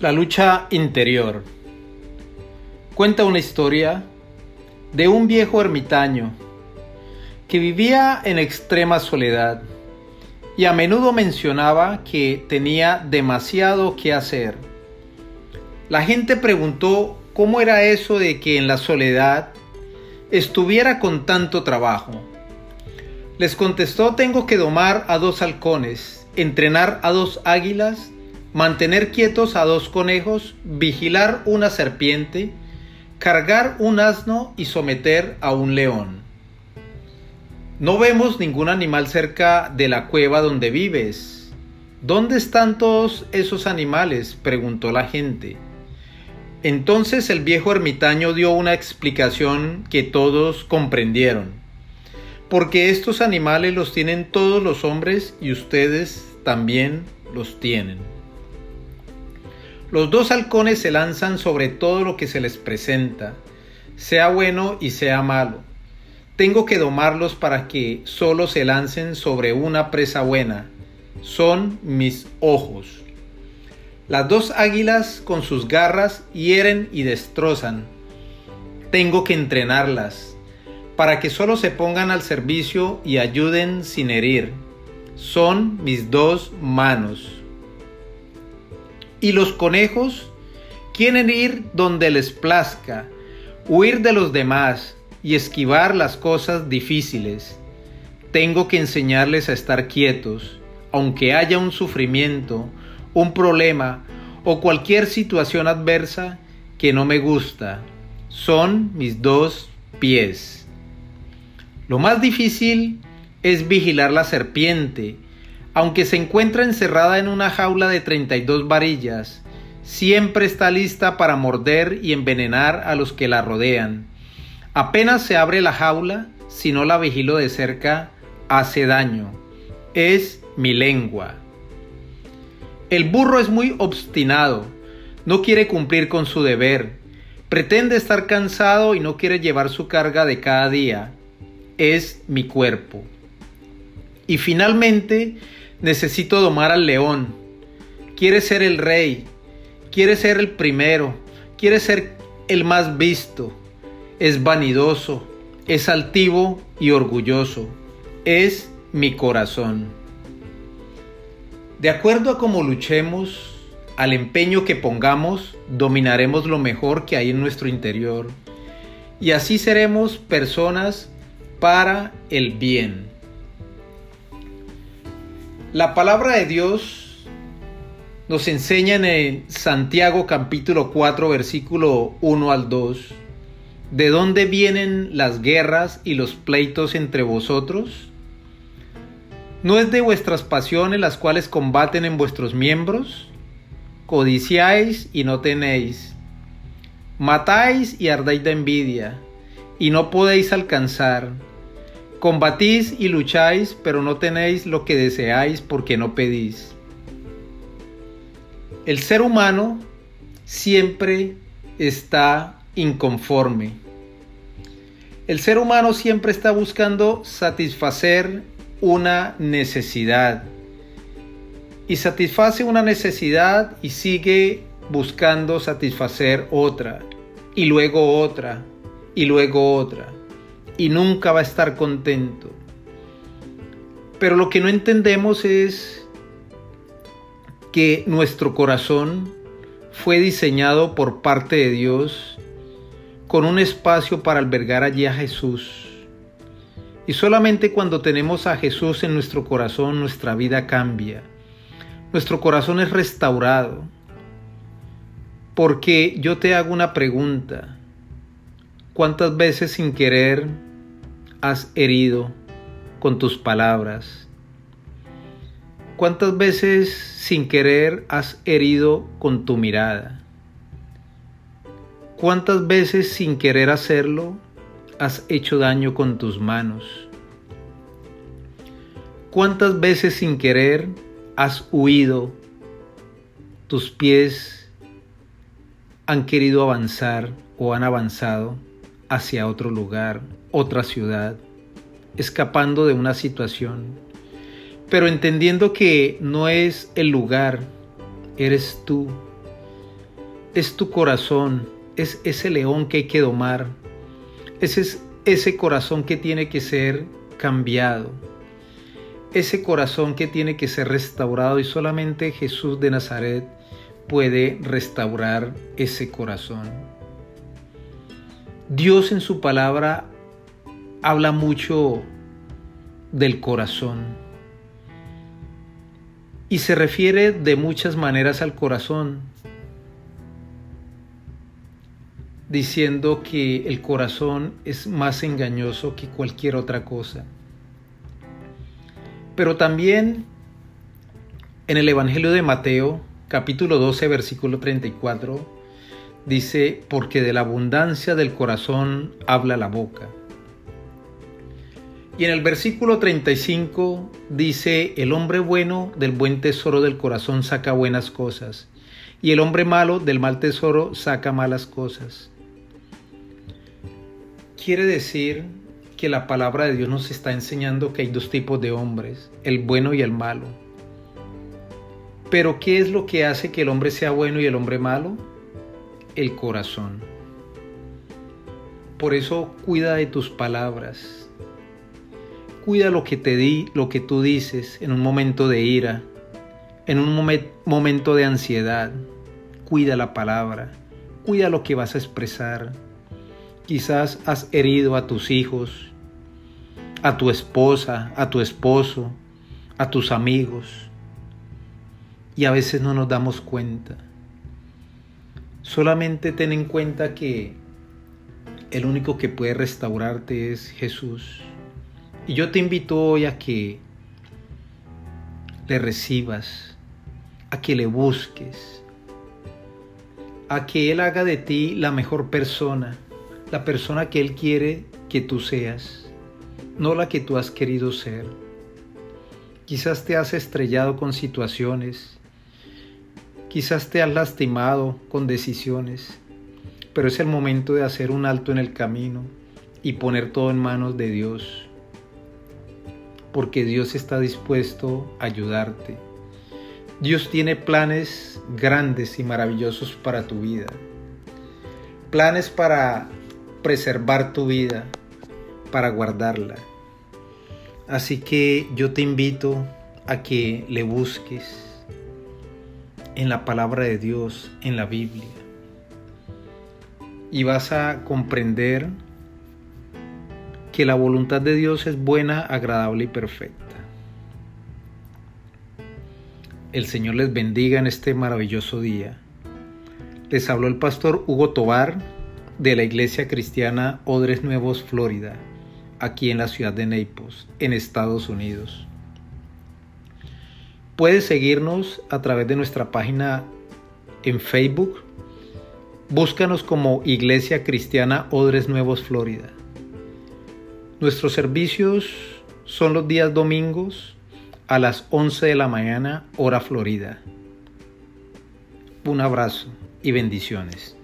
La lucha interior. Cuenta una historia de un viejo ermitaño que vivía en extrema soledad y a menudo mencionaba que tenía demasiado que hacer. La gente preguntó cómo era eso de que en la soledad estuviera con tanto trabajo. Les contestó tengo que domar a dos halcones, entrenar a dos águilas mantener quietos a dos conejos, vigilar una serpiente, cargar un asno y someter a un león. No vemos ningún animal cerca de la cueva donde vives. ¿Dónde están todos esos animales? preguntó la gente. Entonces el viejo ermitaño dio una explicación que todos comprendieron. Porque estos animales los tienen todos los hombres y ustedes también los tienen. Los dos halcones se lanzan sobre todo lo que se les presenta, sea bueno y sea malo. Tengo que domarlos para que solo se lancen sobre una presa buena. Son mis ojos. Las dos águilas con sus garras hieren y destrozan. Tengo que entrenarlas para que solo se pongan al servicio y ayuden sin herir. Son mis dos manos. Y los conejos quieren ir donde les plazca, huir de los demás y esquivar las cosas difíciles. Tengo que enseñarles a estar quietos, aunque haya un sufrimiento, un problema o cualquier situación adversa que no me gusta. Son mis dos pies. Lo más difícil es vigilar la serpiente aunque se encuentra encerrada en una jaula de 32 varillas, siempre está lista para morder y envenenar a los que la rodean. Apenas se abre la jaula, si no la vigilo de cerca, hace daño. Es mi lengua. El burro es muy obstinado, no quiere cumplir con su deber, pretende estar cansado y no quiere llevar su carga de cada día. Es mi cuerpo. Y finalmente, Necesito domar al león. Quiere ser el rey. Quiere ser el primero. Quiere ser el más visto. Es vanidoso. Es altivo y orgulloso. Es mi corazón. De acuerdo a cómo luchemos, al empeño que pongamos, dominaremos lo mejor que hay en nuestro interior. Y así seremos personas para el bien. La palabra de Dios nos enseña en Santiago capítulo 4 versículo 1 al 2, ¿de dónde vienen las guerras y los pleitos entre vosotros? ¿No es de vuestras pasiones las cuales combaten en vuestros miembros? Codiciáis y no tenéis. Matáis y ardáis de envidia, y no podéis alcanzar Combatís y lucháis, pero no tenéis lo que deseáis porque no pedís. El ser humano siempre está inconforme. El ser humano siempre está buscando satisfacer una necesidad. Y satisface una necesidad y sigue buscando satisfacer otra. Y luego otra. Y luego otra y nunca va a estar contento. Pero lo que no entendemos es que nuestro corazón fue diseñado por parte de Dios con un espacio para albergar allí a Jesús. Y solamente cuando tenemos a Jesús en nuestro corazón, nuestra vida cambia. Nuestro corazón es restaurado. Porque yo te hago una pregunta. ¿Cuántas veces sin querer has herido con tus palabras? ¿Cuántas veces sin querer has herido con tu mirada? ¿Cuántas veces sin querer hacerlo has hecho daño con tus manos? ¿Cuántas veces sin querer has huido? Tus pies han querido avanzar o han avanzado hacia otro lugar, otra ciudad, escapando de una situación, pero entendiendo que no es el lugar, eres tú, es tu corazón, es ese león que hay que domar, ese es ese corazón que tiene que ser cambiado, ese corazón que tiene que ser restaurado y solamente Jesús de Nazaret puede restaurar ese corazón. Dios en su palabra habla mucho del corazón y se refiere de muchas maneras al corazón, diciendo que el corazón es más engañoso que cualquier otra cosa. Pero también en el Evangelio de Mateo, capítulo 12, versículo 34, dice, porque de la abundancia del corazón habla la boca. Y en el versículo 35 dice, el hombre bueno del buen tesoro del corazón saca buenas cosas, y el hombre malo del mal tesoro saca malas cosas. Quiere decir que la palabra de Dios nos está enseñando que hay dos tipos de hombres, el bueno y el malo. Pero ¿qué es lo que hace que el hombre sea bueno y el hombre malo? El corazón. Por eso cuida de tus palabras Cuida lo que te di, lo que tú dices en un momento de ira, en un momento de ansiedad. Cuida la palabra, cuida lo que vas a expresar. Quizás has herido a tus hijos, a tu esposa, a tu esposo, a tus amigos. Y a veces no nos damos cuenta. Solamente ten en cuenta que el único que puede restaurarte es Jesús. Y yo te invito hoy a que le recibas, a que le busques, a que Él haga de ti la mejor persona, la persona que Él quiere que tú seas, no la que tú has querido ser. Quizás te has estrellado con situaciones, quizás te has lastimado con decisiones, pero es el momento de hacer un alto en el camino y poner todo en manos de Dios porque Dios está dispuesto a ayudarte. Dios tiene planes grandes y maravillosos para tu vida. Planes para preservar tu vida, para guardarla. Así que yo te invito a que le busques en la palabra de Dios, en la Biblia. Y vas a comprender que la voluntad de Dios es buena, agradable y perfecta. El Señor les bendiga en este maravilloso día. Les habló el pastor Hugo Tobar de la Iglesia Cristiana Odres Nuevos, Florida, aquí en la ciudad de Naples, en Estados Unidos. Puedes seguirnos a través de nuestra página en Facebook. Búscanos como Iglesia Cristiana Odres Nuevos, Florida. Nuestros servicios son los días domingos a las 11 de la mañana, hora Florida. Un abrazo y bendiciones.